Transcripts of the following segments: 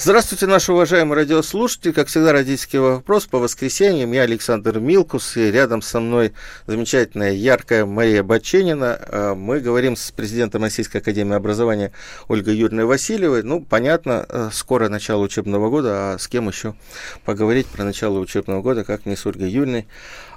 Здравствуйте, наши уважаемые радиослушатели. Как всегда, родительский вопрос по воскресеньям. Я Александр Милкус, и рядом со мной замечательная, яркая Мария Баченина. А, мы говорим с президентом Российской Академии Образования Ольгой Юрьевной Васильевой. Ну, понятно, э, скоро начало учебного года, а с кем еще поговорить про начало учебного года, как не с Ольгой Юрьевной.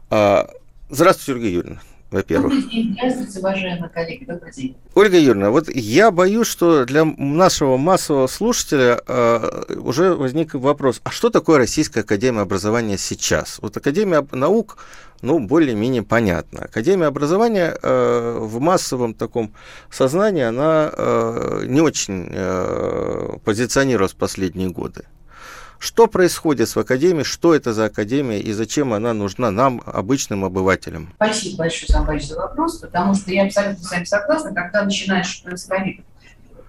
А, здравствуйте, Ольга Юрьевна во-первых. Добрый день, здравствуйте, уважаемые коллеги, добрый день. Ольга Юрьевна, вот я боюсь, что для нашего массового слушателя э, уже возник вопрос, а что такое Российская Академия Образования сейчас? Вот Академия наук, ну, более-менее понятно. Академия образования э, в массовом таком сознании, она э, не очень э, позиционировалась в последние годы. Что происходит в Академии, что это за Академия и зачем она нужна нам, обычным обывателям? Спасибо большое, за вопрос, потому что я абсолютно с вами согласна, когда начинаешь поисковик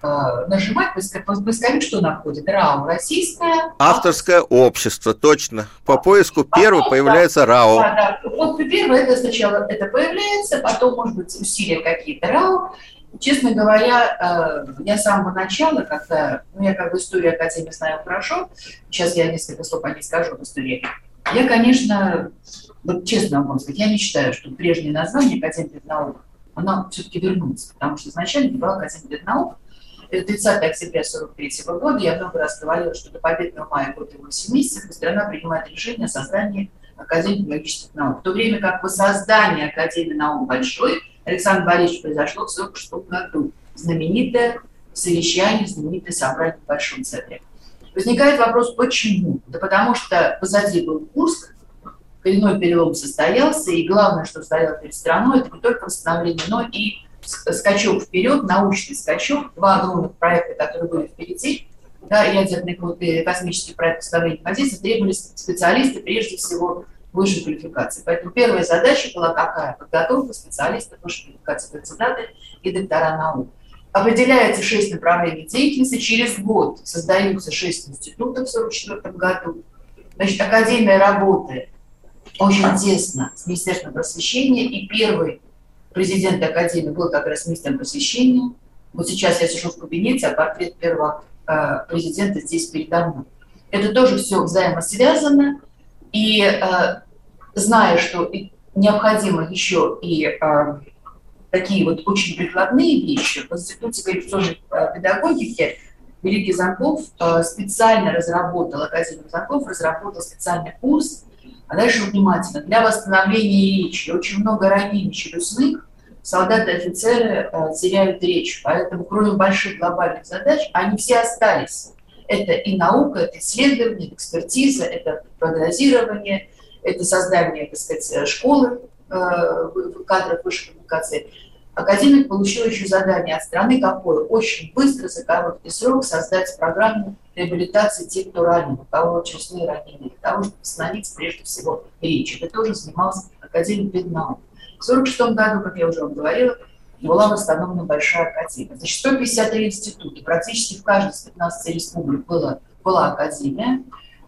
э, нажимать, поисковик что находит? РАО, российское... Авторское общество, точно. По поиску первый появляется РАО. Да, да. Вот первое, это сначала это появляется, потом, может быть, усилия какие-то РАО, Честно говоря, э, я с самого начала, когда, ну, я как бы историю Академии знаю хорошо, сейчас я несколько слов о ней скажу в истории, я, конечно, вот честно могу сказать, я не считаю, что прежнее название Академии наук, она все-таки вернется, потому что изначально была Академия наук, это 30 октября 1943 года, я много раз говорила, что до победного мая года 8 месяцев страна принимает решение о создании Академии биологических наук. В то время как воссоздание Академии наук большой – Александр Борисович произошло в 1946 году. Знаменитое совещание, знаменитое собрание в Большом центре. Возникает вопрос, почему? Да потому что позади был Курск, коренной перелом состоялся, и главное, что стояло перед страной, это не только восстановление, но и скачок вперед, научный скачок, два огромных проекта, которые были впереди, да, ядерный космический проект восстановления позиции, требовались специалисты, прежде всего, высшей квалификации. Поэтому первая задача была какая? Подготовка специалистов высшей квалификации, кандидаты и доктора наук. Определяется шесть направлений деятельности. Через год создаются шесть институтов в 1944 году. Значит, Академия работает очень тесно с Министерством просвещения. И первый президент Академии был как раз министром просвещения. Вот сейчас я сижу в кабинете, а портрет первого президента здесь передо мной. Это тоже все взаимосвязано. И э, зная, что необходимо еще и э, такие вот очень прикладные вещи, в Институте коррекционной э, педагогики Великий Замков э, специально разработал, Академия Замков разработал специальный курс, а дальше внимательно, для восстановления речи. Очень много ранений челюстных, солдаты и офицеры э, теряют речь, поэтому кроме больших глобальных задач, они все остались это и наука, это исследование, экспертиза, это прогнозирование, это создание, так сказать, школы э, кадров высшей коммуникации. Академик получил еще задание от страны какое? Очень быстро, за короткий срок создать программу реабилитации тех, кто ранен, у кого чувствовые ранения, для того, чтобы восстановить прежде всего речь. Это тоже занимался Академик педнаук. В 1946 году, как я уже вам говорила, была восстановлена большая академия. Значит, 153 института, практически в каждой из 15 республик была, была академия.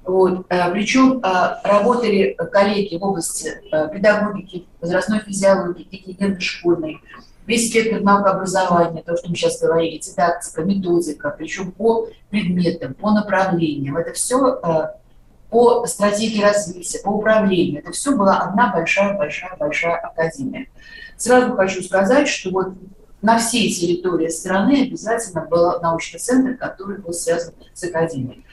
Вот. Э, Причем э, работали коллеги в области э, педагогики, возрастной физиологии, гигиены школьной, весь спектр наукообразования, то, что мы сейчас говорили, дидактика, методика, причем по предметам, по направлениям. Это все по стратегии развития, по управлению. Это все была одна большая-большая-большая академия. Сразу хочу сказать, что вот на всей территории страны обязательно был научный центр, который был связан с академией.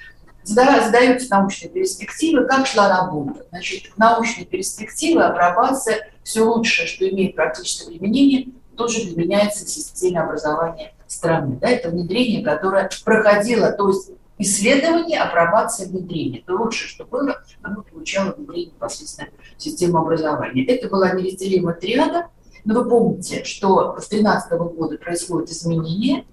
Задаются научные перспективы, как шла работа. Значит, научные перспективы, апробация, все лучшее, что имеет практическое применение, тоже применяется в системе образования страны. Да, это внедрение, которое проходило, то есть исследование, апробация, внедрение. Это лучшее, что было, оно получало внедрение непосредственно в систему образования. Это была неразделимая триада – но вы помните, что с 2013 года происходят изменения.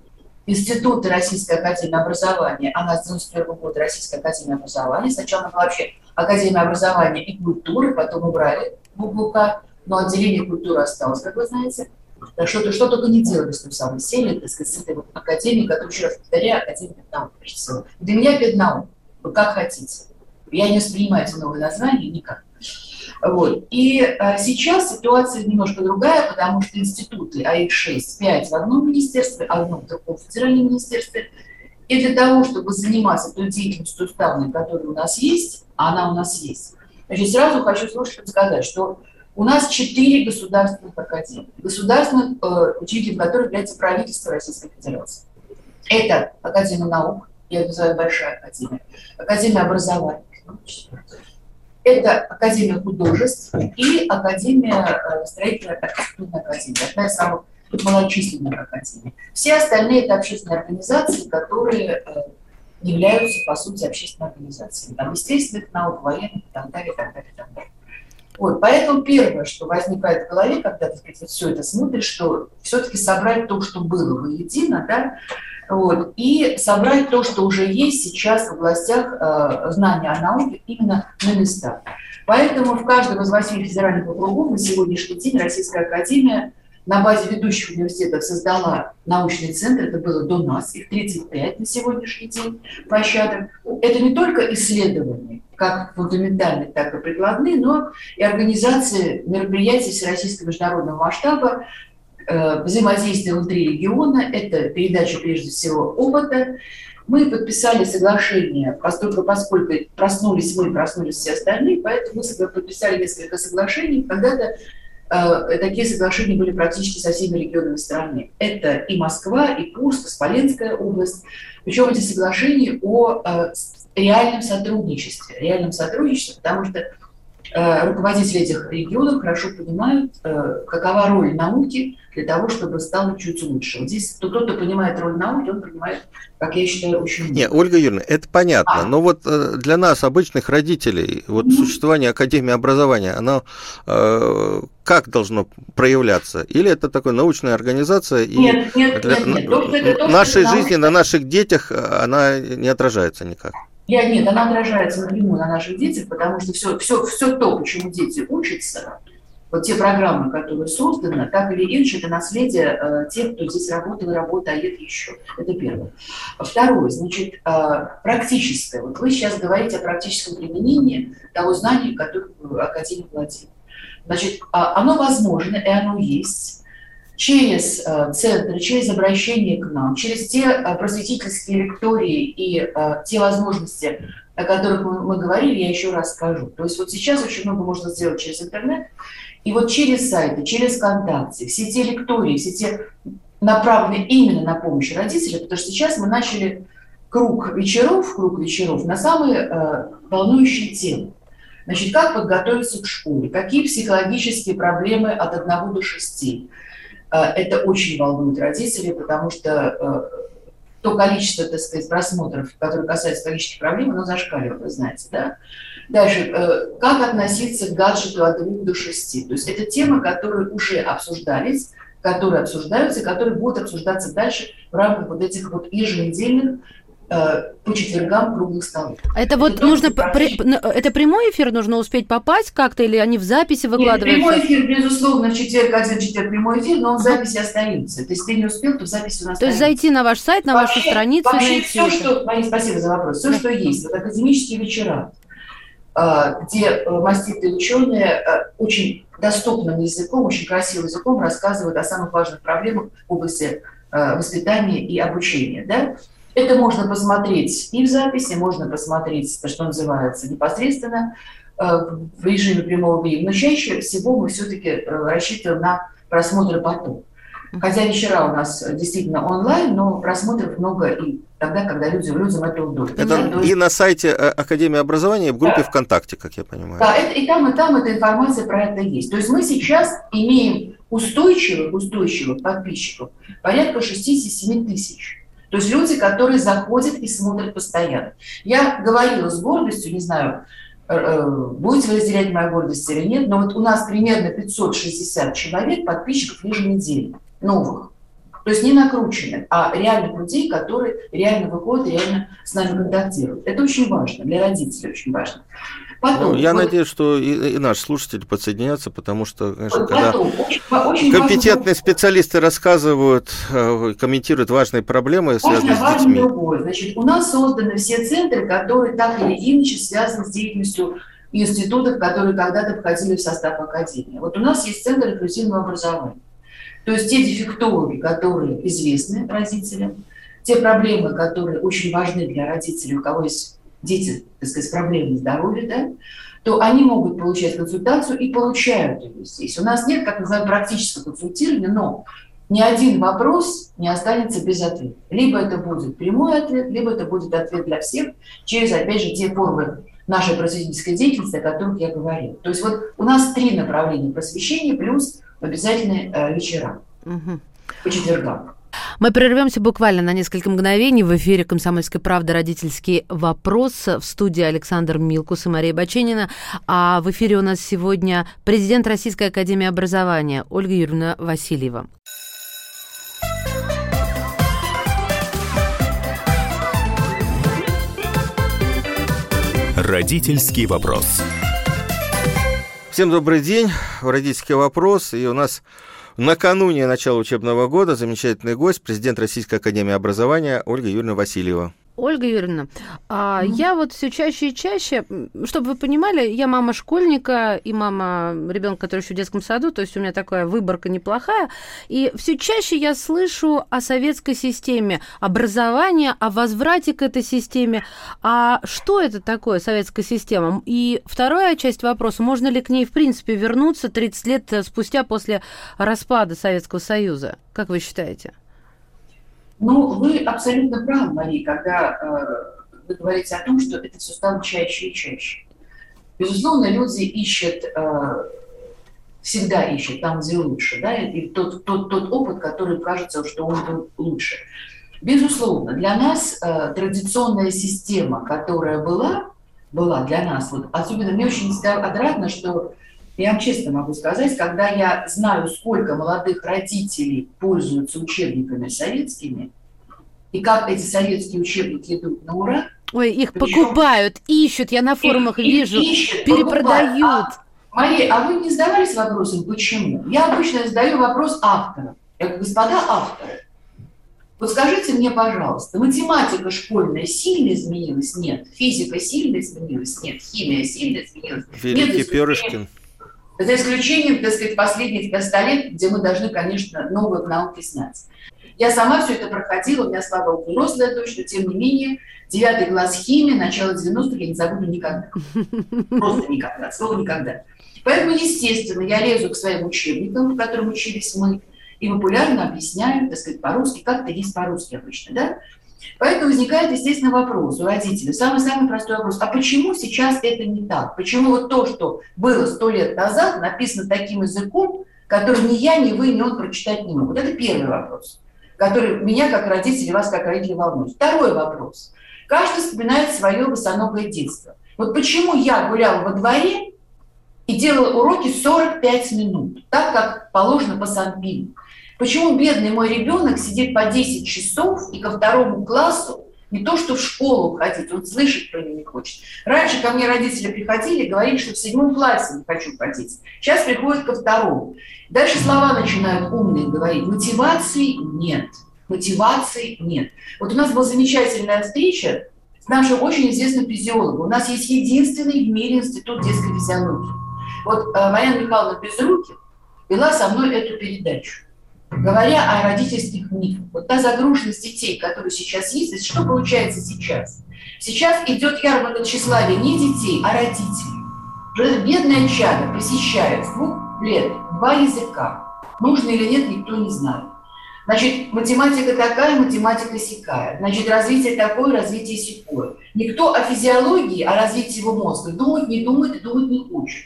Институты Российской Академии Образования, она с 1991 года Российская Академия Образования. Сначала была вообще Академия Образования и культуры, потом убрали БУК, но отделение культуры осталось, как вы знаете. Что, что только не делали с той самой сели, так сказать, с этой вот академией, которая, еще раз повторяю, Академия педнаук, прежде всего. Для меня педнаук, вы как хотите. Я не воспринимаю эти новые названия никак. Вот. И а, сейчас ситуация немножко другая, потому что институты, а их 6, 5 в одном министерстве, одном в другом федеральном министерстве. И для того, чтобы заниматься той деятельностью уставной, которая у нас есть, а она у нас есть, значит, сразу хочу слушателям сказать, что у нас четыре государственных академии, государственных, э, учителем которых является правительство Российской Федерации. Это Академия наук, я называю Большая Академия, Академия образования, это Академия художеств и Академия э, строительной архитектурной академии, одна из самых малочисленных академий. Все остальные это общественные организации, которые э, являются, по сути, общественной организацией. Там естественных наук, военных и так далее, и так далее, и так далее. Вот, поэтому первое, что возникает в голове, когда ты сказать, все это смотришь, что все-таки собрать то, что было воедино, да, вот, и собрать то, что уже есть сейчас в областях э, знания о науке именно на местах. Поэтому в каждом из восьми федеральных округов на сегодняшний день Российская Академия на базе ведущих университетов создала научный центр, это было до нас, их 35 на сегодняшний день площадок. Это не только исследования, как фундаментальные, так и прикладные, но и организация мероприятий всероссийского международного масштаба, э, взаимодействие внутри региона, это передача прежде всего опыта. Мы подписали соглашение, поскольку, поскольку проснулись мы, проснулись все остальные, поэтому мы подписали несколько соглашений. Когда-то э, такие соглашения были практически со всеми регионами страны. Это и Москва, и Курск, и Смоленская область. Причем эти соглашения о э, реальном сотрудничестве. Реальном сотрудничестве, потому что э, руководители этих регионов хорошо понимают, э, какова роль науки для того, чтобы стало чуть лучше. Вот здесь кто-то понимает роль науки, он понимает, как я считаю, очень много. Не, Ольга Юрьевна, это понятно, а. но вот э, для нас, обычных родителей, вот mm-hmm. существование Академии образования, оно э, как должно проявляться? Или это такая научная организация, и нет, нет, для, нет, нет. То, это нашей жизни, на наших детях она не отражается никак? Я, нет, она отражается напрямую на наших детях, потому что все, все, все то, почему дети учатся, вот те программы, которые созданы, так или иначе, это наследие э, тех, кто здесь работал и работает еще. Это первое. Второе, значит, э, практическое. Вот вы сейчас говорите о практическом применении того знания, которое Академия владеет. Значит, э, оно возможно, и оно есть через э, центры, через обращение к нам, через те э, просветительские лектории и э, те возможности, о которых мы, говорили, я еще раз скажу. То есть вот сейчас очень много можно сделать через интернет, и вот через сайты, через ВКонтакте, все те лектории, все те направлены именно на помощь родителям, потому что сейчас мы начали круг вечеров, круг вечеров на самые э, волнующие темы. Значит, как подготовиться к школе, какие психологические проблемы от 1 до 6, Э, это очень волнует родителей, потому что э, то количество, так сказать, просмотров, которые касаются психологических проблем, оно зашкаливает, вы знаете, да? Дальше, э, как относиться к гаджету от 2 до 6? То есть это темы, которые уже обсуждались, которые обсуждаются, которые будут обсуждаться дальше в рамках вот этих вот еженедельных Э, по четвергам круглых столов. Это, это вот нужно, при, это прямой эфир нужно успеть попасть как-то, или они в записи выкладываются? Нет, прямой эфир, безусловно, в четверг, один четверг прямой эфир, но он в записи остается. То есть ты не успел, то в записи у нас То есть зайти на ваш сайт, на вообще, вашу страницу вообще найти все, это. что, Мария, спасибо за вопрос, все, да. что есть, вот академические вечера, а, где э, маститые ученые э, очень доступным языком, очень красивым языком рассказывают о самых важных проблемах в области воспитания и обучения, да, это можно посмотреть и в записи, можно посмотреть, что называется, непосредственно э, в режиме прямого времени. Но чаще всего мы все-таки э, рассчитываем на просмотры потом. Хотя вечера у нас действительно онлайн, но просмотров много и тогда, когда люди, людям это удобно. Это и на сайте э, Академии образования, в группе да. ВКонтакте, как я понимаю. Да, это, и там, и там эта информация про это есть. То есть мы сейчас имеем устойчивых, устойчивых подписчиков порядка 67 тысяч. То есть люди, которые заходят и смотрят постоянно. Я говорила с гордостью, не знаю, э, э, будете вы разделять мою гордость или нет, но вот у нас примерно 560 человек, подписчиков еженедельно, новых. То есть не накрученных, а реальных людей, которые реально выходят, реально с нами контактируют. Это очень важно, для родителей очень важно. Потом, ну, я вот, надеюсь, что и, и наши слушатели подсоединятся, потому что, конечно, когда очень, очень компетентные специалисты рассказывают, э, комментируют важные проблемы, связанные с детьми. Другое. Значит, у нас созданы все центры, которые так или иначе связаны с деятельностью институтов, которые когда-то входили в состав Академии. Вот у нас есть Центр инклюзивного образования. То есть те дефектологи, которые известны родителям, те проблемы, которые очень важны для родителей, у кого есть дети, так сказать, с проблемами здоровья, да, то они могут получать консультацию и получают ее здесь. У нас нет, как называем, практического консультирования, но ни один вопрос не останется без ответа. Либо это будет прямой ответ, либо это будет ответ для всех через, опять же, те формы нашей просветительской деятельности, о которых я говорила. То есть вот у нас три направления просвещения плюс обязательные э, вечера угу. по четвергам. Мы прервемся буквально на несколько мгновений. В эфире «Комсомольской правды» родительский вопрос. В студии Александр Милкус и Мария Баченина. А в эфире у нас сегодня президент Российской Академии Образования Ольга Юрьевна Васильева. Родительский вопрос. Всем добрый день. Родительский вопрос. И у нас накануне начала учебного года замечательный гость, президент Российской Академии Образования Ольга Юрьевна Васильева. Ольга Юрьевна, а mm-hmm. я вот все чаще и чаще, чтобы вы понимали, я мама школьника и мама ребенка, который еще в детском саду, то есть у меня такая выборка неплохая, и все чаще я слышу о советской системе образования, о возврате к этой системе. А что это такое советская система? И вторая часть вопроса, можно ли к ней в принципе вернуться 30 лет спустя после распада Советского Союза? Как вы считаете? Ну, вы абсолютно правы, Мария, когда э, вы говорите о том, что это все чаще и чаще. Безусловно, люди ищут, э, всегда ищут там, где лучше, да, и тот, тот, тот опыт, который кажется, что он был лучше. Безусловно, для нас э, традиционная система, которая была, была для нас, вот, особенно мне очень отрадно, что я вам честно могу сказать, когда я знаю, сколько молодых родителей пользуются учебниками советскими, и как эти советские учебники идут на ура. Ой, их Причем, покупают, ищут, я на форумах их, вижу, ищут, перепродают. А, Мария, а вы не задавались вопросом, почему? Я обычно задаю вопрос авторам. Я говорю, господа авторы, вот скажите мне, пожалуйста, математика школьная сильно изменилась? Нет. Физика сильно изменилась? Нет. Химия сильно изменилась? Великий Нет, Перышкин. За исключением, так сказать, последних 100 лет, где мы должны, конечно, новые науки знать. Я сама все это проходила, у меня, слава богу, взрослая дочь, но тем не менее, девятый класс химии, начало 90-х я не забуду никогда. Просто никогда, слово никогда. Поэтому, естественно, я лезу к своим учебникам, в которых учились мы, и популярно объясняю, так сказать, по-русски, как это есть по-русски обычно, да? Поэтому возникает, естественно, вопрос у родителей. Самый-самый простой вопрос. А почему сейчас это не так? Почему вот то, что было сто лет назад, написано таким языком, который ни я, ни вы, ни он прочитать не могут? Это первый вопрос, который меня как родителей, вас как родителей волнует. Второй вопрос. Каждый вспоминает свое босоногое детство. Вот почему я гуляла во дворе и делала уроки 45 минут, так как положено по Санпину. Почему бедный мой ребенок сидит по 10 часов и ко второму классу не то, что в школу ходить, он слышать про нее не хочет. Раньше ко мне родители приходили говорили, что в седьмом классе не хочу ходить. Сейчас приходят ко второму. Дальше слова начинают умные говорить. Мотивации нет. Мотивации нет. Вот у нас была замечательная встреча с нашим очень известным физиологом. У нас есть единственный в мире институт детской физиологии. Вот э, Марьяна Михайловна Безрукин вела со мной эту передачу говоря о родительских мифах. Вот та загруженность детей, которая сейчас есть, что получается сейчас? Сейчас идет ярмарка тщеславия не детей, а родителей. Бедное чадо посещает с двух лет два языка. Нужно или нет, никто не знает. Значит, математика такая, математика сякая. Значит, развитие такое, развитие секое. Никто о физиологии, о развитии его мозга думать не думает и думать не хочет.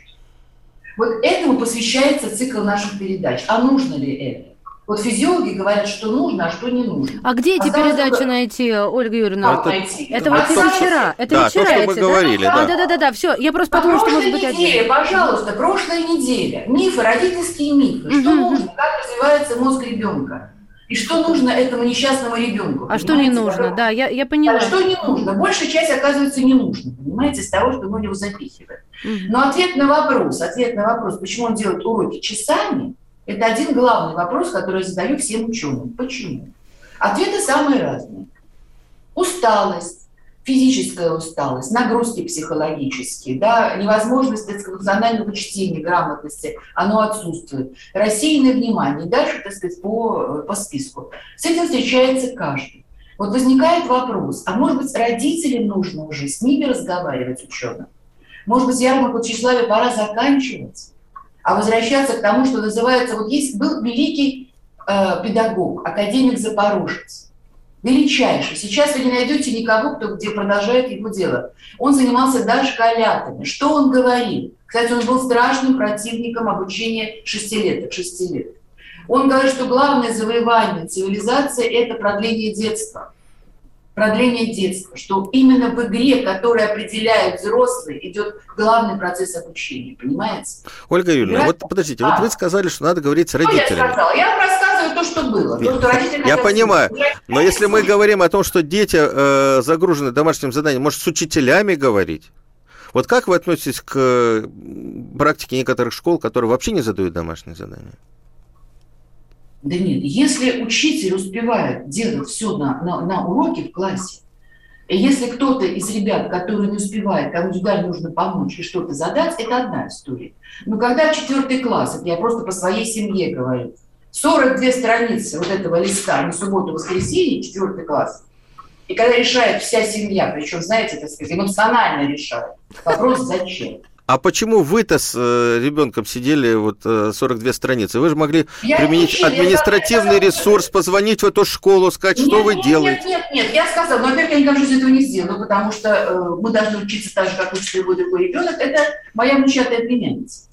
Вот этому посвящается цикл наших передач. А нужно ли это? Вот физиологи говорят, что нужно, а что не нужно. А где эти Осталось передачи только... найти, Ольга Юрьевна? Это, это вот Осталось... вчера. Это да, вчера то, что мы эти, говорили, да? да. А, да, да, да, да, все. Я просто а подумала, что может быть неделе, один. пожалуйста, прошлая неделя. Мифы, родительские мифы. Что нужно? Как развивается мозг ребенка? И что нужно этому несчастному ребенку? А что не нужно? Да, я, я поняла. А что не нужно? Большая часть, оказывается, не нужно, понимаете, из того, что мы его запихиваем. Угу. Но ответ на вопрос, ответ на вопрос, почему он делает уроки часами, это один главный вопрос, который я задаю всем ученым. Почему? Ответы самые разные. Усталость, физическая усталость, нагрузки психологические, да, невозможность так сказать, функционального чтения, грамотности, оно отсутствует. Рассеянное внимание. Дальше, так сказать, по, по списку. С этим встречается каждый. Вот возникает вопрос, а может быть родителям нужно уже с ними разговаривать ученым? Может быть, ярмарку тщеславия пора заканчивать, а возвращаться к тому, что называется, вот есть был великий э, педагог, академик Запорожец, величайший. Сейчас вы не найдете никого, кто где продолжает его дело. Он занимался дошколятами. Что он говорил? Кстати, он был страшным противником обучения шестилеток, шести лет. Он говорит, что главное завоевание цивилизации – это продление детства. Продление детства, что именно в игре, которая определяют взрослые, идет главный процесс обучения, понимаете? Ольга Юрьевна, Игра... вот подождите, а. вот вы сказали, что надо говорить с родителями. Что я сказала? Я рассказываю то, что было. То, что родители я понимаю, но если мы говорим о том, что дети э, загружены домашним заданием, может, с учителями говорить? Вот как вы относитесь к практике некоторых школ, которые вообще не задают домашние задания? Да нет, если учитель успевает делать все на, на, на уроке в классе, и если кто-то из ребят, который не успевает, кому индивидуально нужно помочь и что-то задать, это одна история. Но когда четвертый класс, это я просто по своей семье говорю, 42 страницы вот этого листа на субботу-воскресенье, четвертый класс, и когда решает вся семья, причем, знаете, так сказать, эмоционально решает, вопрос зачем? А почему вы-то с э, ребенком сидели вот э, 42 страницы? Вы же могли я применить не административный я, ресурс, позвонить в эту школу, сказать, нет, что вы нет, делаете. Нет, нет, нет, я сказала, но, во-первых, я никогда жизни этого не сделаю, потому что э, мы должны учиться так же, как учится любой другой ребенок. Это моя внучатая племянница.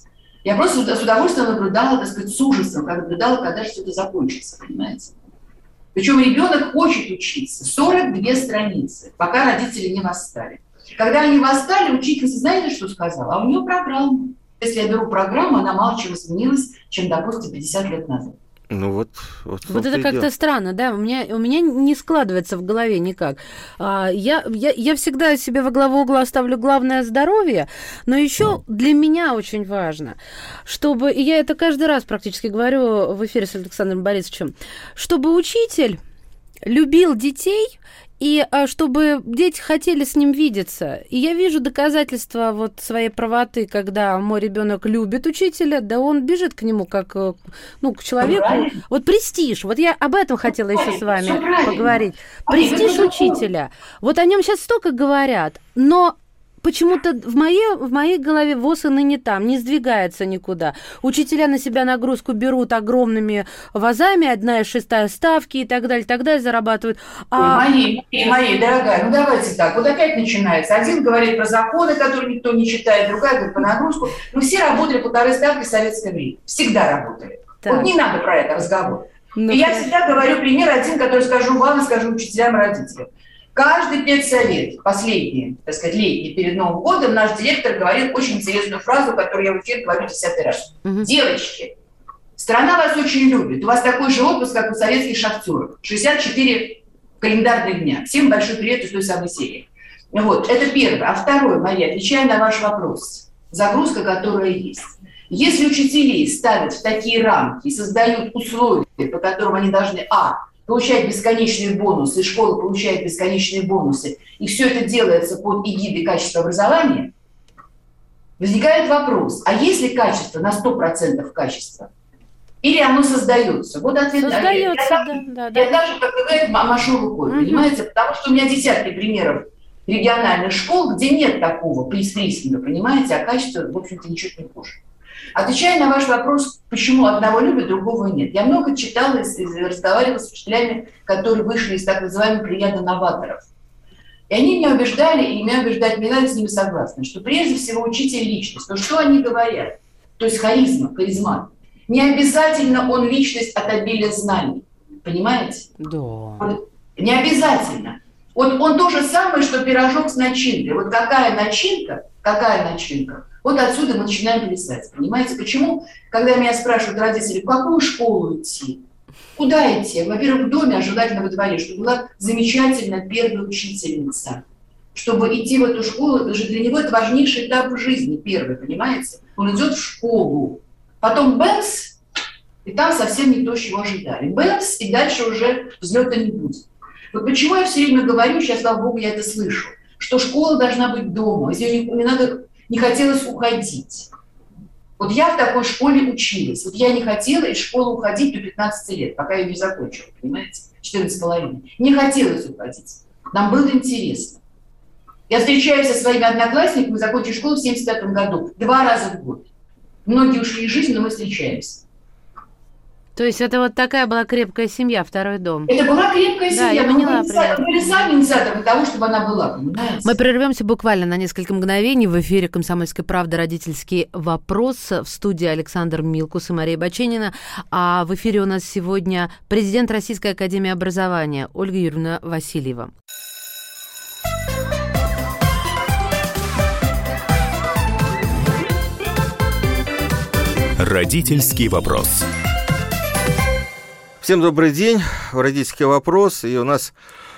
Я просто с удовольствием наблюдала, так сказать, с ужасом, как наблюдала, когда все это закончится, понимаете? Причем ребенок хочет учиться. 42 страницы, пока родители не восстали. Когда они восстали, учительница, знаете, что сказала? А у нее программа. Если я беру программу, она мало чем изменилась, чем, допустим, 50 лет назад. Ну вот, вот, вот это как-то странно, да, у меня, у меня не складывается в голове никак. А, я, я, я всегда себе во главу угла ставлю главное здоровье, но еще для меня очень важно, чтобы, и я это каждый раз практически говорю в эфире с Александром Борисовичем, чтобы учитель любил детей и а, чтобы дети хотели с ним видеться. И я вижу доказательства вот своей правоты, когда мой ребенок любит учителя, да он бежит к нему как э, ну, к человеку. Правильно. Вот престиж. Вот я об этом хотела еще с вами поговорить. Престиж учителя. Вот о нем сейчас столько говорят, но почему-то в моей, в моей голове ВОЗ и ныне там, не сдвигается никуда. Учителя на себя нагрузку берут огромными вазами, одна и шестая ставки и так далее, так далее, зарабатывают. А... Мои, мои, мои, дорогая, ну давайте так, вот опять начинается. Один говорит про законы, которые никто не читает, другая говорит про нагрузку. Мы все работали полторы ставки в советское время. Всегда работали. Так. Вот не надо про это разговор. Ну, и я всегда говорю пример один, который скажу вам и скажу учителям и родителям. Каждый педсовет, последний, так сказать, летний, перед Новым годом, наш директор говорит очень интересную фразу, которую я в эфире говорю десятый раз. Угу. Девочки, страна вас очень любит. У вас такой же отпуск, как у советских шахтеров. 64 календарных дня. Всем большой привет из той самой серии. Вот, это первое. А второе, Мария, отвечая на ваш вопрос. Загрузка, которая есть. Если учителей ставят в такие рамки и создают условия, по которым они должны, а, получает бесконечные бонусы, и школа получает бесконечные бонусы, и все это делается под эгидой качества образования, возникает вопрос, а есть ли качество на 100% качества? Или оно создается? Вот ответ. Создается, я, да, да, да. Я даже, как говорят, машу рукой, угу. понимаете? Потому что у меня десятки примеров региональных школ, где нет такого прейспрессинга, понимаете, а качество, в общем-то, ничего не хуже. Отвечая на ваш вопрос, почему одного любят, другого нет. Я много читала и разговаривала с учителями, которые вышли из так называемых плеяды новаторов. И они меня убеждали, и меня убеждать не надо, с ними согласны, что прежде всего учитель личность. Но что они говорят? То есть харизма, харизма. Не обязательно он личность от обилия знаний. Понимаете? Да. не обязательно. Он, он то же самое, что пирожок с начинкой. Вот какая начинка, какая начинка, вот отсюда мы начинаем плясать. Понимаете, почему, когда меня спрашивают родители, в какую школу идти, Куда идти? Во-первых, в доме, а желательно во дворе, чтобы была замечательная первая учительница. Чтобы идти в эту школу, это же для него это важнейший этап в жизни, первый, понимаете? Он идет в школу. Потом бэмс, и там совсем не то, чего ожидали. Бэмс, и дальше уже взлета не будет. Вот почему я все время говорю, сейчас, слава богу, я это слышу, что школа должна быть дома, не, не надо, не хотелось уходить. Вот я в такой школе училась. Вот я не хотела из школы уходить до 15 лет, пока я не закончила, понимаете? 14 с половиной. Не хотелось уходить. Нам было интересно. Я встречаюсь со своими одноклассниками, закончив школу в 75 году, два раза в год. Многие ушли из жизни, но мы встречаемся. То есть это вот такая была крепкая семья, второй дом. Это была крепкая Да, семья. я Мы поняла были, примерно. были сами инициаторы того, чтобы она была, понимаете? Мы прервемся буквально на несколько мгновений. В эфире «Комсомольской правды» родительский вопрос. В студии Александр Милкус и Мария Баченина. А в эфире у нас сегодня президент Российской Академии Образования Ольга Юрьевна Васильева. Родительский вопрос. Всем добрый день. Родительский вопрос. И у нас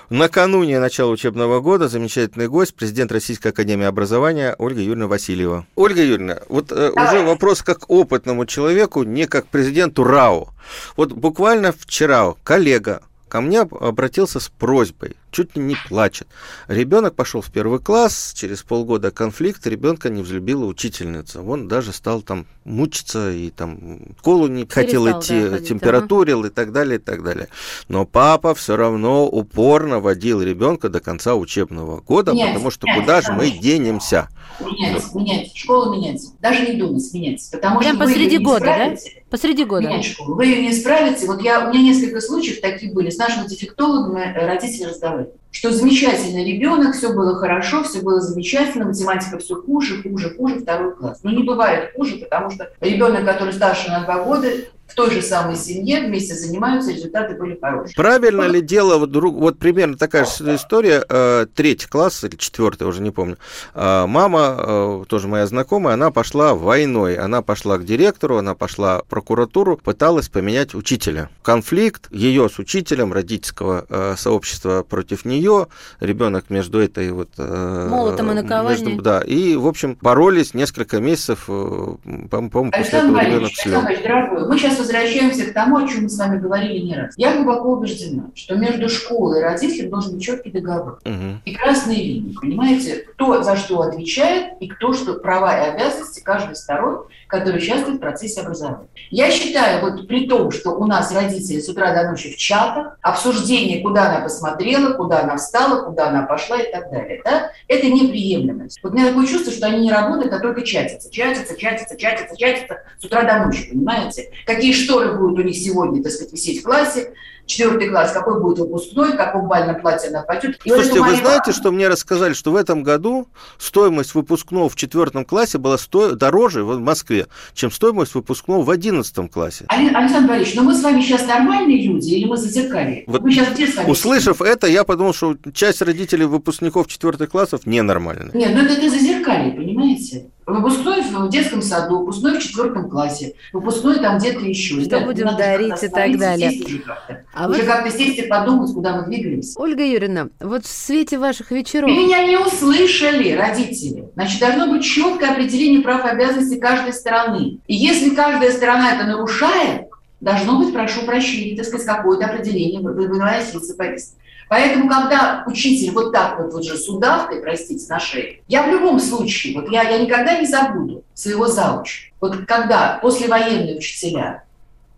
накануне начала учебного года замечательный гость, президент Российской Академии Образования Ольга Юрьевна Васильева. Ольга Юрьевна, вот э, уже вопрос как опытному человеку, не как президенту РАО. Вот буквально вчера коллега ко мне обратился с просьбой, чуть ли не плачет. Ребенок пошел в первый класс, через полгода конфликт, ребенка не взлюбила учительница. Он даже стал там мучиться и там в школу не хотел Перестал, идти, да, ходить, температурил и так далее, и так далее. Но папа все равно упорно водил ребенка до конца учебного года, Менять, потому что менять, куда же мы денемся? Менять, менять. Школу менять. Даже не думать менять. Потому Прям что посреди года, да? Посреди года. Менять школу. Вы ее не исправите. Вот я, у меня несколько случаев такие были. С нашими дефектологами э, родители разговаривали. Что замечательный ребенок, все было хорошо, все было замечательно, математика все хуже, хуже, хуже, второй класс. Но не бывает хуже, потому что ребенок, который старше на два года, в той же самой семье вместе занимаются, результаты были хорошие. Правильно ли дело, вот, друг- вот примерно такая же история, э, третий класс или четвертый, уже не помню. Э, мама, э, тоже моя знакомая, она пошла войной, она пошла к директору, она пошла в прокуратуру, пыталась поменять учителя. Конфликт ее с учителем родительского сообщества против нее, ребенок между этой вот... Молотом и наковальней. между- Да, и, в общем, боролись несколько месяцев, по- по-моему, после Александр этого ребенок. Александр дорогой, мы сейчас возвращаемся к тому, о чем мы с вами говорили не раз. Я глубоко убеждена, что между школой и родителем должен быть четкий договор. Мгм. и красные линии, понимаете, кто за что отвечает и кто что, права и обязанности каждой из сторон, которые участвуют в процессе образования. Я считаю, вот при том, что у нас родители с утра до ночи в чатах, обсуждение, куда она посмотрела, куда она встала, куда она пошла и так далее, да, это неприемлемость. Вот у меня такое чувство, что они не работают, а только чатятся, чатятся, чатятся, чатятся, чатятся с утра до ночи, понимаете? Какие шторы будут у них сегодня, так сказать, висеть в классе, четвертый класс, какой будет выпускной, в каком бальном платье она пойдет. И вот Слушайте, это вы знаете, что мне рассказали, что в этом году стоимость выпускного в четвертом классе была сто... дороже в Москве, чем стоимость выпускного в одиннадцатом классе. Александр Борисович, ну мы с вами сейчас нормальные люди или мы зазеркали? Вот мы сейчас где с вами? Услышав это, я подумал, что часть родителей выпускников четвертых классов ненормальная. Нет, ну это, это зазеркалье, понимаете? Выпускной в детском саду, выпускной в четвертом классе, выпускной там где-то еще. Что Ребят, будем дарить и так далее. сесть уже как-то. А уже вот- как-то сесть и подумать, куда мы двигаемся. Ольга Юрьевна, вот в свете ваших вечеров... Вы меня не услышали, родители. Значит, должно быть четкое определение прав и обязанностей каждой стороны. И если каждая сторона это нарушает, должно быть, прошу прощения, так сказать, какое-то определение вы- вы- выноситься повестки. Поэтому, когда учитель вот так вот, вот же с удавкой, простите, на шее, я в любом случае, вот я, я никогда не забуду своего зауча. Вот когда послевоенные учителя,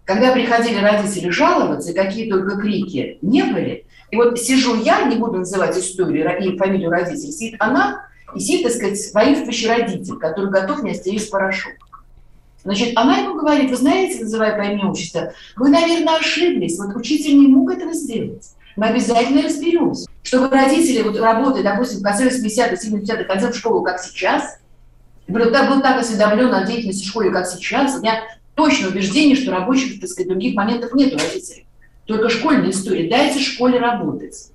когда приходили родители жаловаться, какие только крики не были, и вот сижу я, не буду называть историю и фамилию родителей, сидит она, и сидит, так сказать, воинствующий родитель, который готов не стереть порошок. Значит, она ему говорит, вы знаете, называя по имени отчество, вы, наверное, ошиблись, вот учитель не мог этого сделать. Мы обязательно разберемся. Чтобы родители, вот работая, допустим, в конце 80-х, 70-х, ходил в школу, как сейчас, был так, был так осведомлен о деятельности в школе, как сейчас, у меня точное убеждение, что рабочих, так сказать, других моментов нет у родителей. Только школьная история. Дайте школе работать.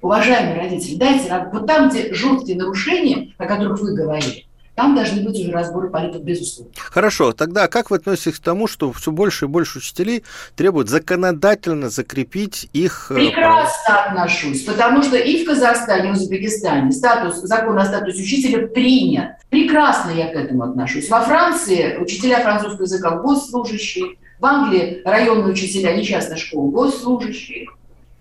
Уважаемые родители, дайте вот там, где жуткие нарушения, о которых вы говорили, Там должны быть уже разборы политов, безусловно. Хорошо, тогда как вы относитесь к тому, что все больше и больше учителей требуют законодательно закрепить их... Э, Прекрасно отношусь, потому что и в Казахстане, и в Узбекистане статус, закон о статусе учителя принят. Прекрасно я к этому отношусь. Во Франции учителя французского языка госслужащие, в Англии районные учителя, не частная школа, госслужащие.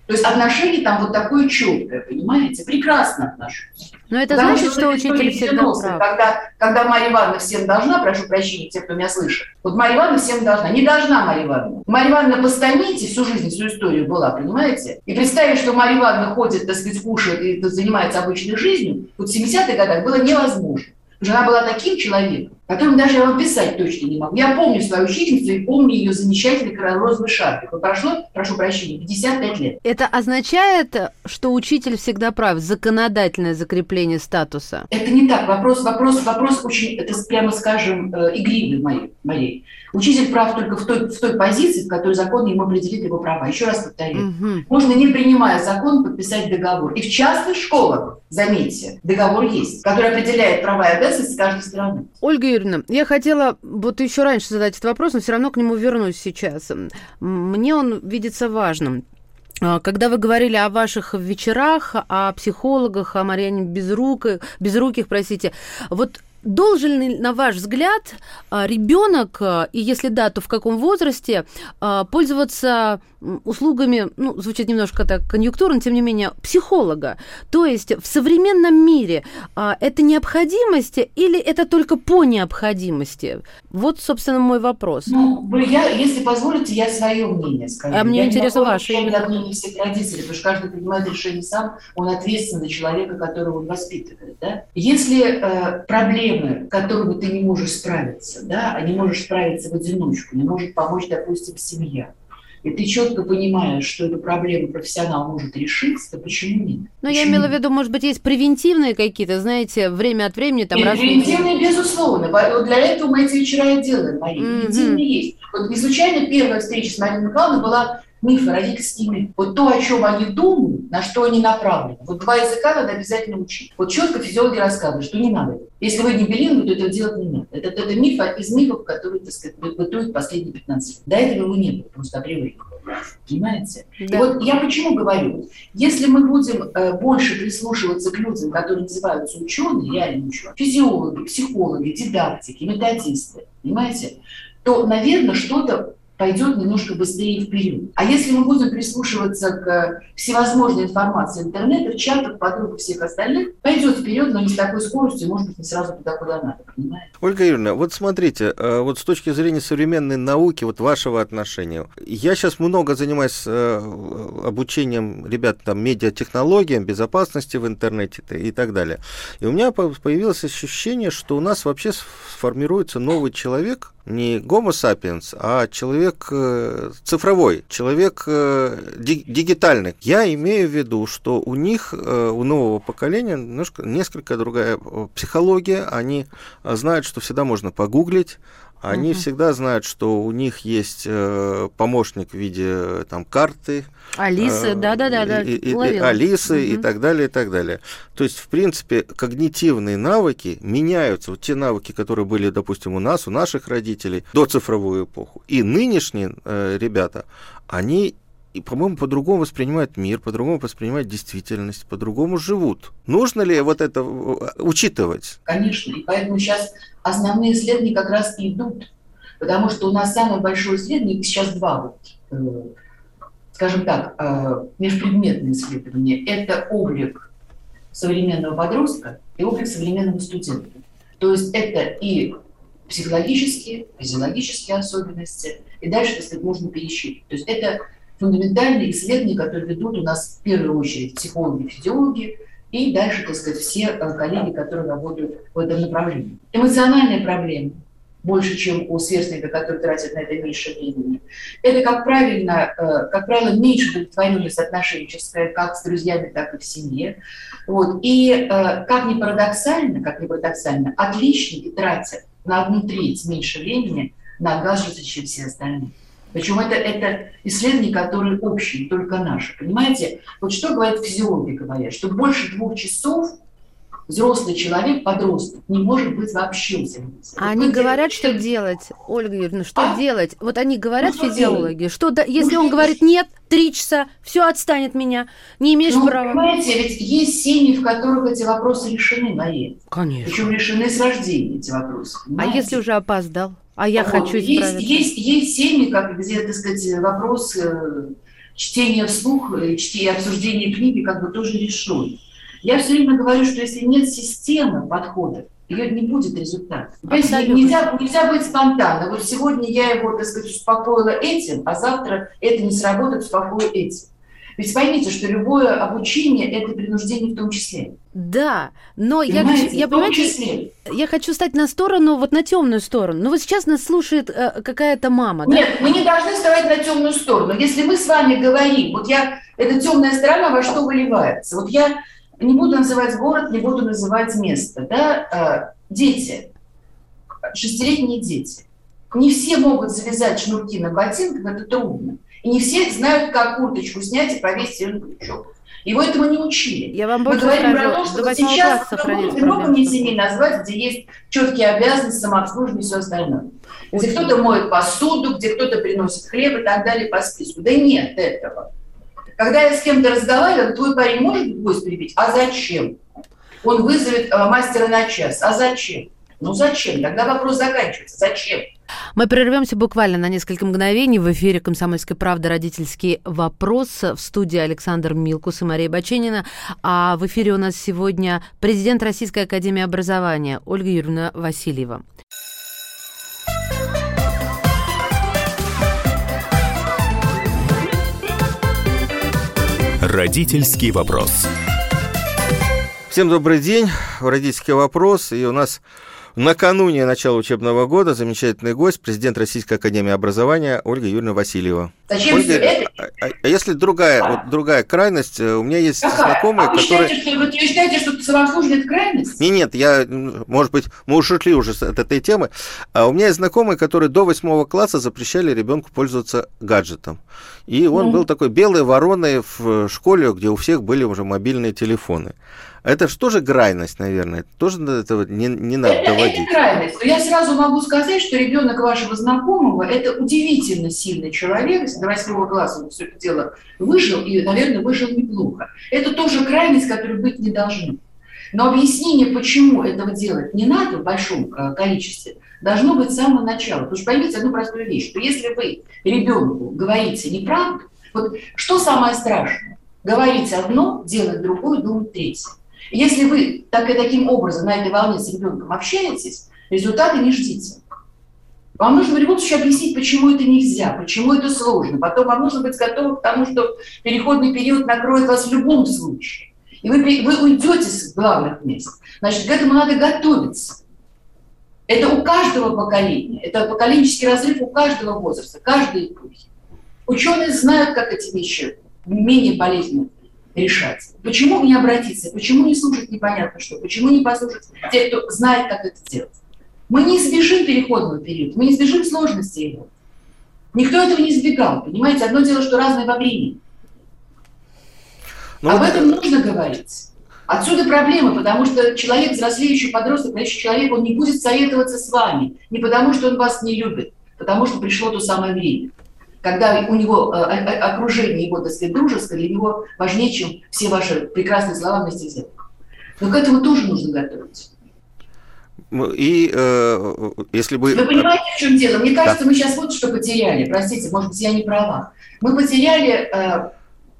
То есть отношение там вот такое четкое, понимаете? Прекрасно отношусь. Но это Потому значит, что, что учитель всегда прав. Когда, когда Марья Ивановна всем должна, прошу прощения, те, кто меня слышит, вот Марья Ивановна всем должна. Не должна Марья Ивановна. Марья Ивановна по станите всю жизнь, всю историю была, понимаете? И представить, что Марья Ивановна ходит, так сказать, кушает и занимается обычной жизнь, вот в 70-х годах было невозможно. Жена была таким человеком, которым даже я вам писать точно не могу. Я помню свою учительницу и помню ее замечательный розовый шарфик. Вот прошло, прошу прощения, 55 лет. Это означает, что учитель всегда прав, законодательное закрепление статуса? Это не так. Вопрос, вопрос, вопрос очень, это прямо скажем, э, игривый моей. моей. Учитель прав только в той, в той позиции, в которой закон ему определит его права. Еще раз повторю. Угу. Можно, не принимая закон, подписать договор. И в частных школах, заметьте, договор есть, который определяет права и обязанности каждой стороны. Ольга Юрьевна, я хотела вот еще раньше задать этот вопрос, но все равно к нему вернусь сейчас. Мне он видится важным. А, когда вы говорили о ваших вечерах, о психологах, о Марьяне Безруких, Безруких, простите, вот Должен ли, на ваш взгляд, а, ребенок, а, и если да, то в каком возрасте, а, пользоваться услугами, ну, звучит немножко так конъюнктурно, тем не менее, психолога? То есть в современном мире это необходимость или это только по необходимости? Вот, собственно, мой вопрос. Ну, я, если позволите, я свое мнение скажу. А мне я интересно ваше. Я мнение всех родителей, потому что каждый принимает решение сам, он ответственен за человека, которого он воспитывает. Да? Если э, проблема проблемы, которыми ты не можешь справиться, да, а не можешь справиться в одиночку, не может помочь, допустим, семья, и ты четко понимаешь, что эту проблему профессионал может решить, то почему нет? Ну, я имела в виду, может быть, есть превентивные какие-то, знаете, время от времени там... раз превентивные, безусловно. Вот для этого мы эти вечера и делаем, Мария. Mm-hmm. Есть. Вот не случайно первая встреча с Мариной Михайловной была мифы родительскими. Вот то, о чем они думают, на что они направлены. Вот два языка надо обязательно учить. Вот четко физиологи рассказывают, что не надо. Если вы не билингвы, то этого делать не надо. Это, это миф из мифов, которые, так сказать, бытуют последние 15 лет. До этого его не было, просто априори. Понимаете? Да. И вот я почему говорю, если мы будем э, больше прислушиваться к людям, которые называются ученые, реально ученые, физиологи, психологи, дидактики, методисты, понимаете, то, наверное, что-то пойдет немножко быстрее вперед. А если мы будем прислушиваться к всевозможной информации интернета, в чатах, подруг всех остальных, пойдет вперед, но не с такой скоростью, может быть, не сразу туда, куда надо, понимаете? Ольга Юрьевна, вот смотрите, э, вот с точки зрения современной науки, вот вашего отношения, я сейчас много занимаюсь э, обучением ребят там медиатехнологиям, безопасности в интернете и так далее. И у меня появилось ощущение, что у нас вообще сформируется новый человек, не гомо sapiens, а человек э, цифровой, человек э, дигитальный. Я имею в виду, что у них, э, у нового поколения, немножко, несколько другая психология. Они знают, что всегда можно погуглить, они угу. всегда знают, что у них есть э, помощник в виде э, там карты. Алисы. Э, и, и, и, Алисы угу. и так далее, и так далее. То есть, в принципе, когнитивные навыки меняются. Вот те навыки, которые были, допустим, у нас, у наших родителей до цифровую эпоху. И нынешние э, ребята, они и, по-моему, по-другому воспринимают мир, по-другому воспринимают действительность, по-другому живут. Нужно ли вот это э, учитывать? Конечно, и поэтому сейчас основные исследования как раз идут. Потому что у нас самое большое исследование, сейчас два, вот, э, скажем так, э, межпредметные исследования. Это облик современного подростка и облик современного студента. То есть это и психологические, физиологические особенности, и дальше, так сказать, можно пересчитывать. То есть это фундаментальные исследования, которые ведут у нас в первую очередь психологи, физиологи, и дальше, так сказать, все э, коллеги, которые работают в этом направлении. Эмоциональные проблемы больше, чем у сверстника, который тратит на это меньше времени. Это, как, правильно, э, как правило, меньше удовлетворенность отношенческая, как с друзьями, так и в семье. Вот. И, э, как ни парадоксально, как ни парадоксально, отличники тратят на одну треть меньше времени на гаджеты, чем все остальные. Причем это, это исследования, которые общие, только наши. Понимаете? Вот что говорят физиологи, говорят, что больше двух часов взрослый человек, подросток, не может быть вообще А они говорят, что делать, Ольга Юрьевна, что а? делать? Вот они говорят, ну, физиологи, что да, если ну, он говорит нет, три часа, все отстанет меня, не имеешь ну, права. Понимаете, ведь есть семьи, в которых эти вопросы решены, Мария. Конечно. Причем решены с рождения эти вопросы. Понимаете? А если уже опоздал? А я вот, хочу исправиться. Есть, есть, есть семьи, как, где, так сказать, вопрос э, чтения вслух, чтения, обсуждения книги как бы тоже решен. Я все время говорю, что если нет системы подхода, ее не будет результата. Нельзя, нельзя быть спонтанно. Вот сегодня я его, так сказать, успокоила этим, а завтра это не сработает, успокою этим. Ведь поймите, что любое обучение – это принуждение в том числе. Да, но понимаете, я, я, понимаете, я хочу стать на сторону, вот на темную сторону. Но вот сейчас нас слушает э, какая-то мама. Нет, да? мы не должны вставать на темную сторону. Если мы с вами говорим, вот я, эта темная сторона во что выливается? Вот я не буду называть город, не буду называть место. Да? Э, дети, шестилетние дети. Не все могут завязать шнурки на ботинках, это трудно. И не все знают, как курточку снять и повесить ее на крючок. Его этому не учили. Я вам Мы говорим про то, что сейчас много мне семей назвать, где есть четкие обязанности, самообслуживание и все остальное. Где кто-то моет посуду, где кто-то приносит хлеб и так далее по списку. Да нет этого. Когда я с кем-то разговариваю, твой парень может гость прибить? А зачем? Он вызовет э, мастера на час. А зачем? Ну зачем? Тогда вопрос заканчивается. Зачем? Мы прервемся буквально на несколько мгновений. В эфире «Комсомольской правды» родительский вопрос. В студии Александр Милкус и Мария Баченина. А в эфире у нас сегодня президент Российской Академии Образования Ольга Юрьевна Васильева. Родительский вопрос. Всем добрый день. Родительский вопрос. И у нас Накануне начала учебного года замечательный гость, президент Российской Академии Образования Ольга Юрьевна Васильева. Зачем Ольга, это? А, а, а если другая, вот другая крайность, э, у меня есть Какая? знакомые, а вы которые... Считаете, что, вы считаете, что самообслуживание – это крайность? Не, нет, я, может быть, мы ушли уже от этой темы. А у меня есть знакомые, которые до восьмого класса запрещали ребенку пользоваться гаджетом. И он mm. был такой белой вороной в школе, где у всех были уже мобильные телефоны. Это же тоже крайность, наверное. Тоже этого не, не надо это, доводить. Это крайность. Но я сразу могу сказать, что ребенок вашего знакомого – это удивительно сильный человек. До восьмого класса он все это дело выжил, и, наверное, выжил неплохо. Это тоже крайность, которая быть не должна. Но объяснение, почему этого делать не надо в большом э, количестве, должно быть с самого начала. Потому что поймите одну простую вещь, что если вы ребенку говорите неправду, вот что самое страшное? Говорить одно, делать другое, думать третье. Если вы так и таким образом на этой волне с ребенком общаетесь, результаты не ждите. Вам нужно в любом случае объяснить, почему это нельзя, почему это сложно. Потом вам нужно быть готовым к тому, что переходный период накроет вас в любом случае. И вы, вы уйдете с главных мест. Значит, к этому надо готовиться. Это у каждого поколения. Это поколенческий разрыв у каждого возраста, каждой эпохи. Ученые знают, как эти вещи менее болезненно решать. Почему не обратиться? Почему не слушать непонятно что? Почему не послушать тех, кто знает, как это сделать? Мы не избежим переходного периода, мы не избежим сложности его. Никто этого не избегал, понимаете? Одно дело, что разное во времени. Но ну Об этом нужно говорить. Отсюда проблема, потому что человек, взрослеющий подросток, настоящий человек, он не будет советоваться с вами. Не потому, что он вас не любит, потому что пришло то самое время когда у него э, окружение его, так сказать, дружеское, для него важнее, чем все ваши прекрасные слова вместе взятых. Но к этому тоже нужно готовиться. И э, если бы... Вы понимаете, в чем дело? Мне кажется, да. мы сейчас вот что потеряли. Простите, может быть, я не права. Мы потеряли, э,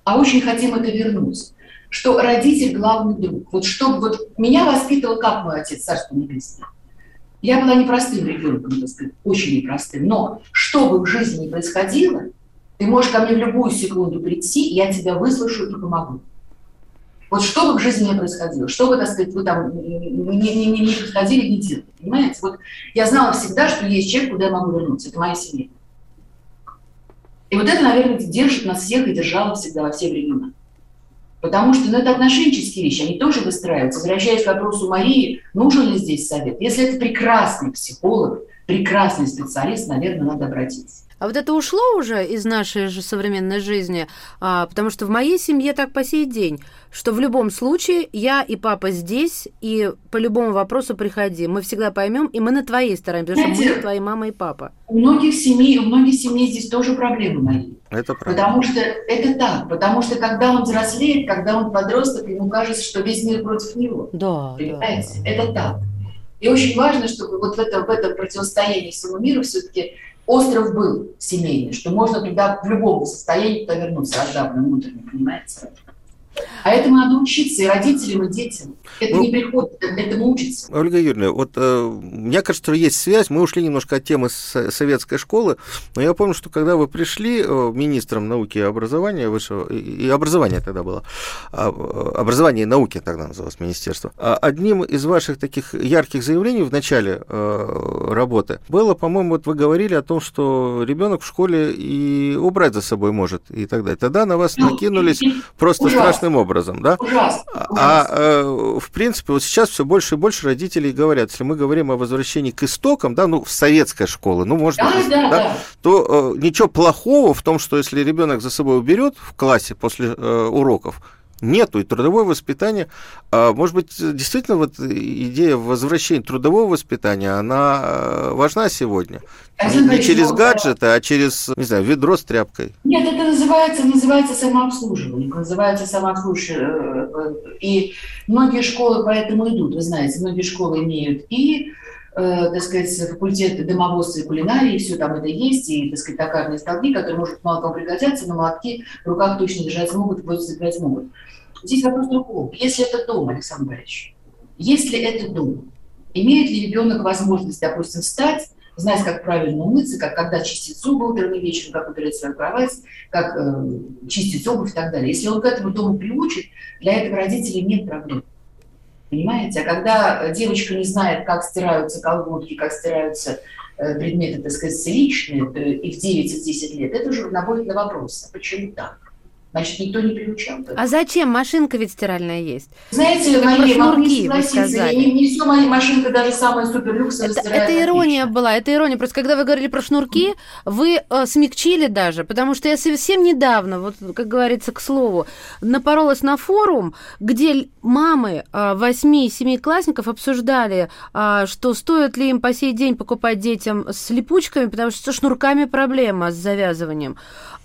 а очень хотим это вернуть. Что родитель главный друг. Вот что вот меня воспитывал как мой отец, царство небесное. Я была непростым ребенком, так сказать, очень непростым. Но что бы в жизни ни происходило, ты можешь ко мне в любую секунду прийти, я тебя выслушаю и помогу. Вот что бы в жизни ни происходило, что бы, так сказать, вы там не, не, не, не происходили, не делали. Понимаете? Вот я знала всегда, что есть человек, куда я могу вернуться. Это моя семья. И вот это, наверное, держит нас всех и держало всегда во все времена. Потому что ну, это отношенческие вещи, они тоже выстраиваются. Возвращаясь к вопросу Марии, нужен ли здесь совет? Если это прекрасный психолог, прекрасный специалист, наверное, надо обратиться. А вот это ушло уже из нашей же современной жизни, а, потому что в моей семье так по сей день, что в любом случае я и папа здесь, и по любому вопросу приходи. Мы всегда поймем, и мы на твоей стороне, потому Знаете, что мы твои мама и папа. У многих семей, у многих семей здесь тоже проблемы мои. Это правда. Потому что это так. Потому что когда он взрослеет, когда он подросток, ему кажется, что весь мир против него. Да, Понимаете? Это так. И очень важно, чтобы вот в этом, в этом противостоянии всему миру все-таки остров был семейный, что можно туда в любом состоянии туда вернуться, раздавленным внутренне, понимаете? А этому надо учиться и родителям, и детям. Это Ну, не приходит, это- этому учиться. Ольга Юрьевна, вот э, мне кажется, что есть связь. Мы ушли немножко от темы с- советской школы, но я помню, что когда вы пришли э, министром науки и образования высшего, и, образования тогда было, а, э, образования и науки тогда называлось министерство, а одним из ваших таких ярких заявлений в начале э, работы было, по-моему, вот вы говорили о том, что ребенок в школе и убрать за собой может и так далее. Тогда на вас Ну, накинулись просто ужасно. Страшным образом, да? Ужасно. А, ужасно. э, в принципе, вот сейчас все больше и больше родителей говорят, если мы говорим о возвращении к истокам, да, ну, в советской школы, ну, может да, быть, да, да, да. то э, ничего плохого в том, что если ребенок за собой уберет в классе после э, уроков, нету. И трудовое воспитание, а, может быть, действительно вот идея возвращения трудового воспитания, она э, важна сегодня. Александр Не, через гаджеты, а через, не знаю, ведро с тряпкой. Нет, это называется, называется самообслуживание, называется самообслуживание. э, И многие школы поэтому идут, вы знаете, многие школы имеют и, э, так сказать, факультет домоводства и кулинарии, все там это есть, и, так сказать, токарные столбы, которые, может, мало кому пригодятся, но молотки в руках точно держать могут, вот забирать могут. Здесь вопрос в другом. Если это дом, Александр Борисович, если это дом, имеет ли ребенок возможность, допустим, встать, знать, как правильно умыться, как когда чистить зубы утром и вечером, как убирать свою кровать, как э, чистить обувь и так далее. Если он к этому дому приучит, для этого родителей нет проблем. Понимаете? А когда э, девочка не знает, как стираются колготки, как стираются э, предметы, так сказать, личные, э, и в 9 и в 10 лет, это уже наводит на вопрос, а почему так? Значит, никто не приучал. А зачем? Машинка ведь стиральная есть. Знаете, Как Мария, про могу не шнурки согласиться, не, не все машинка, даже самая суперлюксовая Это, стирает это ирония отлично. была, это ирония. Просто когда вы говорили про шнурки, вы э, смягчили даже, потому что я совсем недавно, вот как говорится, к слову, напоролась на форум, где мамы э, 8-7 классников обсуждали, а, что стоит ли им по сей день покупать детям с липучками, потому что со шнурками проблема с завязыванием.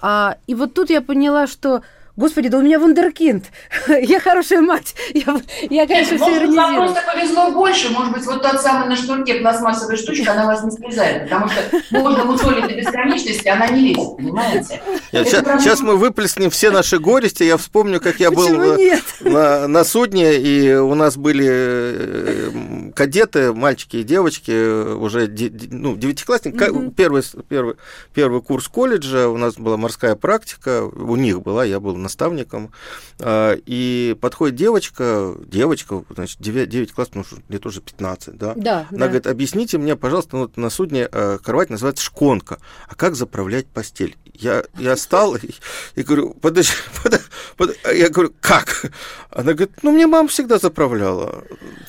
А, и вот тут я поняла, что Господи, да у меня вундеркинд. Я хорошая мать. Я, я конечно, все Может быть, вам просто повезло больше. Может быть, вот тот самый на шнурке пластмассовая штучка, она вас не срезает. Потому что можно мусолить до бесконечности, она не лезет, понимаете? Это ща- проблема. Сейчас мы выплеснем все наши горести. Я вспомню, как я был Почему э, нет? на, на судне, и у нас были э, кадеты, мальчики и девочки, э, уже ну, девятиклассники, ка- Мгм. первый, первый, первый курс колледжа, у нас была морская практика, у них была, я был наставником, а, и подходит девочка, девочка, значит, 9, 9 классов, ну, лет уже 15, да, Да, она да. говорит, объясните мне, пожалуйста, вот на судне э, кровать называется шконка, а как заправлять постель? Я, я стал и, и говорю, подожди, подо- подо-» я говорю, как? Она говорит, ну, мне мама всегда заправляла.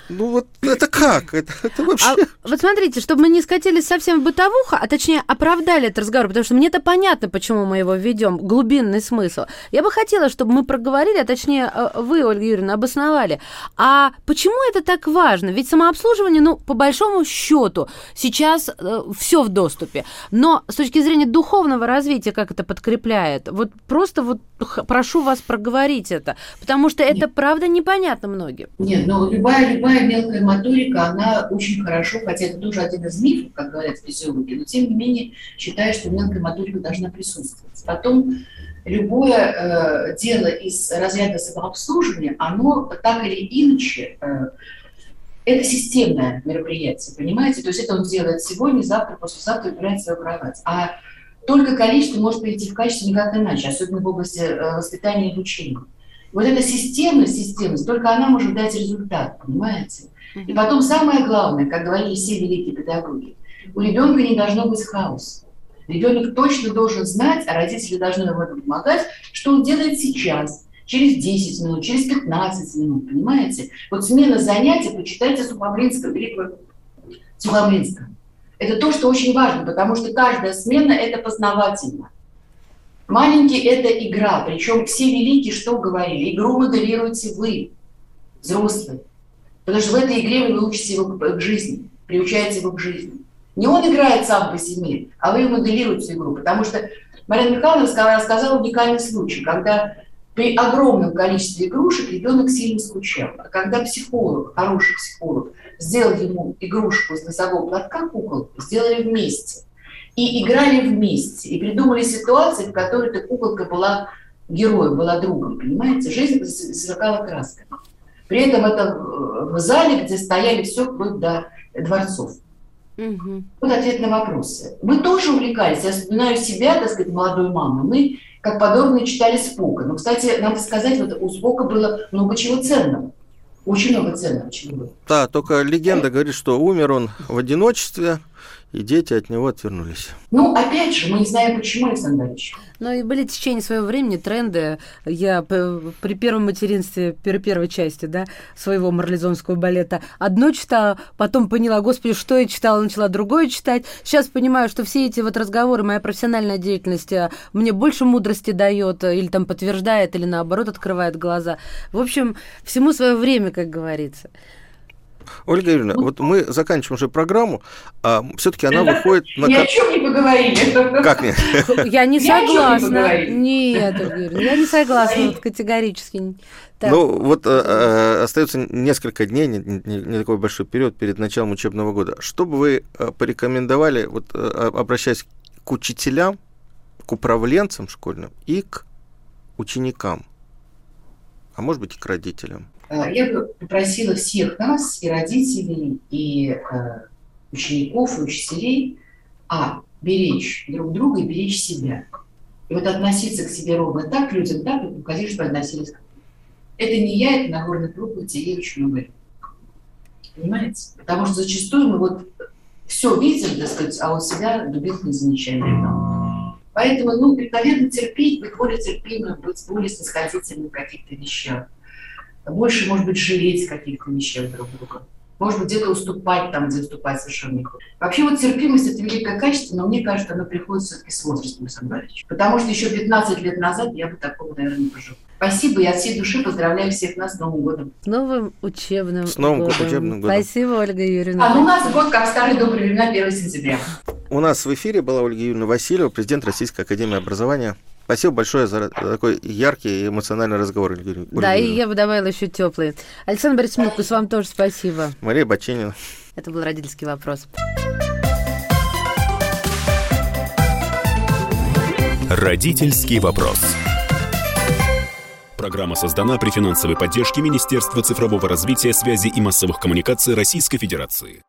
Ну, вот это как? Это, это вообще... А вот смотрите, чтобы мы не скатились совсем в бытовуху, а точнее оправдали этот разговор, потому что мне-то понятно, почему мы его ведем, глубинный смысл. Я бы хотела, чтобы мы проговорили, а точнее э, вы, Ольга Юрьевна, обосновали. А почему это так важно? Ведь самообслуживание, ну, по большому счету, сейчас все в доступе. Но с точки зрения духовного развития, как это подкрепляет, вот просто вот прошу вас проговорить это, потому что это правда непонятно многим. Нет, ну любая, любая мелкая моторика, она очень хорошо, хотя это тоже один из мифов, как говорят физиологи, но тем не менее считаю, что мелкая моторика должна присутствовать. Потом любое э, дело из разряда самообслуживания, оно так или иначе, э, это системное мероприятие, понимаете? То есть это он делает сегодня, завтра, послезавтра убирает свою кровать. А только количество может перейти в качество никак иначе, особенно в области э, воспитания и обучения. Вот эта системность, системность, только она может дать результат, понимаете? И потом самое главное, как говорили все великие педагоги, у ребенка не должно быть хаоса. Ребенок точно должен знать, а родители должны ему в этом помогать, что он делает сейчас, через 10 минут, через 15 минут, понимаете? Вот смена занятий, почитайте Сухомлинского, великого Сухомлинского. Это то, что очень важно, потому что каждая смена – это познавательно. Маленький – это игра, причем все великие что говорили? Игру моделируете вы, взрослые. Потому что в этой игре вы учите его к жизни, приучаете его к жизни. Не он играет сам по себе, а вы моделируете игру. Потому что Марина Михайловна рассказала уникальный случай, когда при огромном количестве игрушек ребенок сильно скучал. А когда психолог, хороший психолог, сделал ему игрушку из носового платка, кукол, сделали вместе. И играли вместе. И придумали ситуации, в которой эта куколка была героем, была другом. Понимаете? Жизнь сверкала красками. При этом это в зале, где стояли все вплоть до дворцов. Угу. Вот ответ на вопросы. Мы тоже увлекались. Я вспоминаю себя, так сказать, молодой мамы. Мы, как подобные, читали Спока. Но, кстати, надо сказать, вот у Спока было много чего ценного. Очень много ценного чего было. Да, только легенда говорит, что умер он в одиночестве, и дети от него отвернулись. Ну, опять же, мы не знаем, почему, Александр Ильич. Ну, и были в течение своего времени тренды. Я при первом материнстве, при первой части, да, своего марлезонского балета одно читала, потом поняла, господи, что я читала, начала другое читать. Сейчас понимаю, что все эти вот разговоры, моя профессиональная деятельность а, мне больше мудрости дает, или там подтверждает, или наоборот открывает глаза. В общем, всему свое время, как говорится. Ольга Юрьевна, вот мы заканчиваем уже программу, а все-таки она выходит на... Ни о чем не поговорили. Как нет? Я не согласна. Нет, я не согласна категорически. Ну, вот э, э, остается несколько дней, не, не, не такой большой период перед началом учебного года. Что бы вы э, порекомендовали, вот э, обращаясь к учителям, к управленцам школьным и к ученикам, а может быть и к родителям? Э, я бы попросила всех нас, и родителей, и э, учеников, и учителей, а, беречь друг друга и беречь себя. И вот относиться к себе ровно так, людям так, как хотели, чтобы относились к Это не я, это Нагорный круг, и ей очень много Понимаете? Потому что зачастую мы вот все видим, так сказать, а у себя дубинку не замечаем. Поэтому, ну, наверное, терпеть, быть более терпимым, быть более снисходительным в каких-то вещах больше, может быть, жалеть каких-то вещей друг друга. Может быть, где-то уступать там, где уступать совершенно не Вообще вот терпимость – это великое качество, но мне кажется, оно приходит все-таки с возрастом, Александр Потому что еще 15 лет назад я бы такого, наверное, не пожила. Спасибо, я от всей души поздравляю всех нас с Новым годом. С новым учебным С новым годом. учебным годом. Спасибо, Ольга Юрьевна. А ну у нас год, как в старые добрые времена, 1 сентября. У нас в эфире была Ольга Юрьевна Васильева, президент Российской Академии Образования. Спасибо большое за такой яркий и эмоциональный разговор. Ольга да, и я бы добавила еще теплый. Александр Борисович вам тоже спасибо. Мария Баченина. Это был родительский вопрос. Родительский вопрос. Программа создана при финансовой поддержке Министерства цифрового развития, связи и массовых коммуникаций Российской Федерации.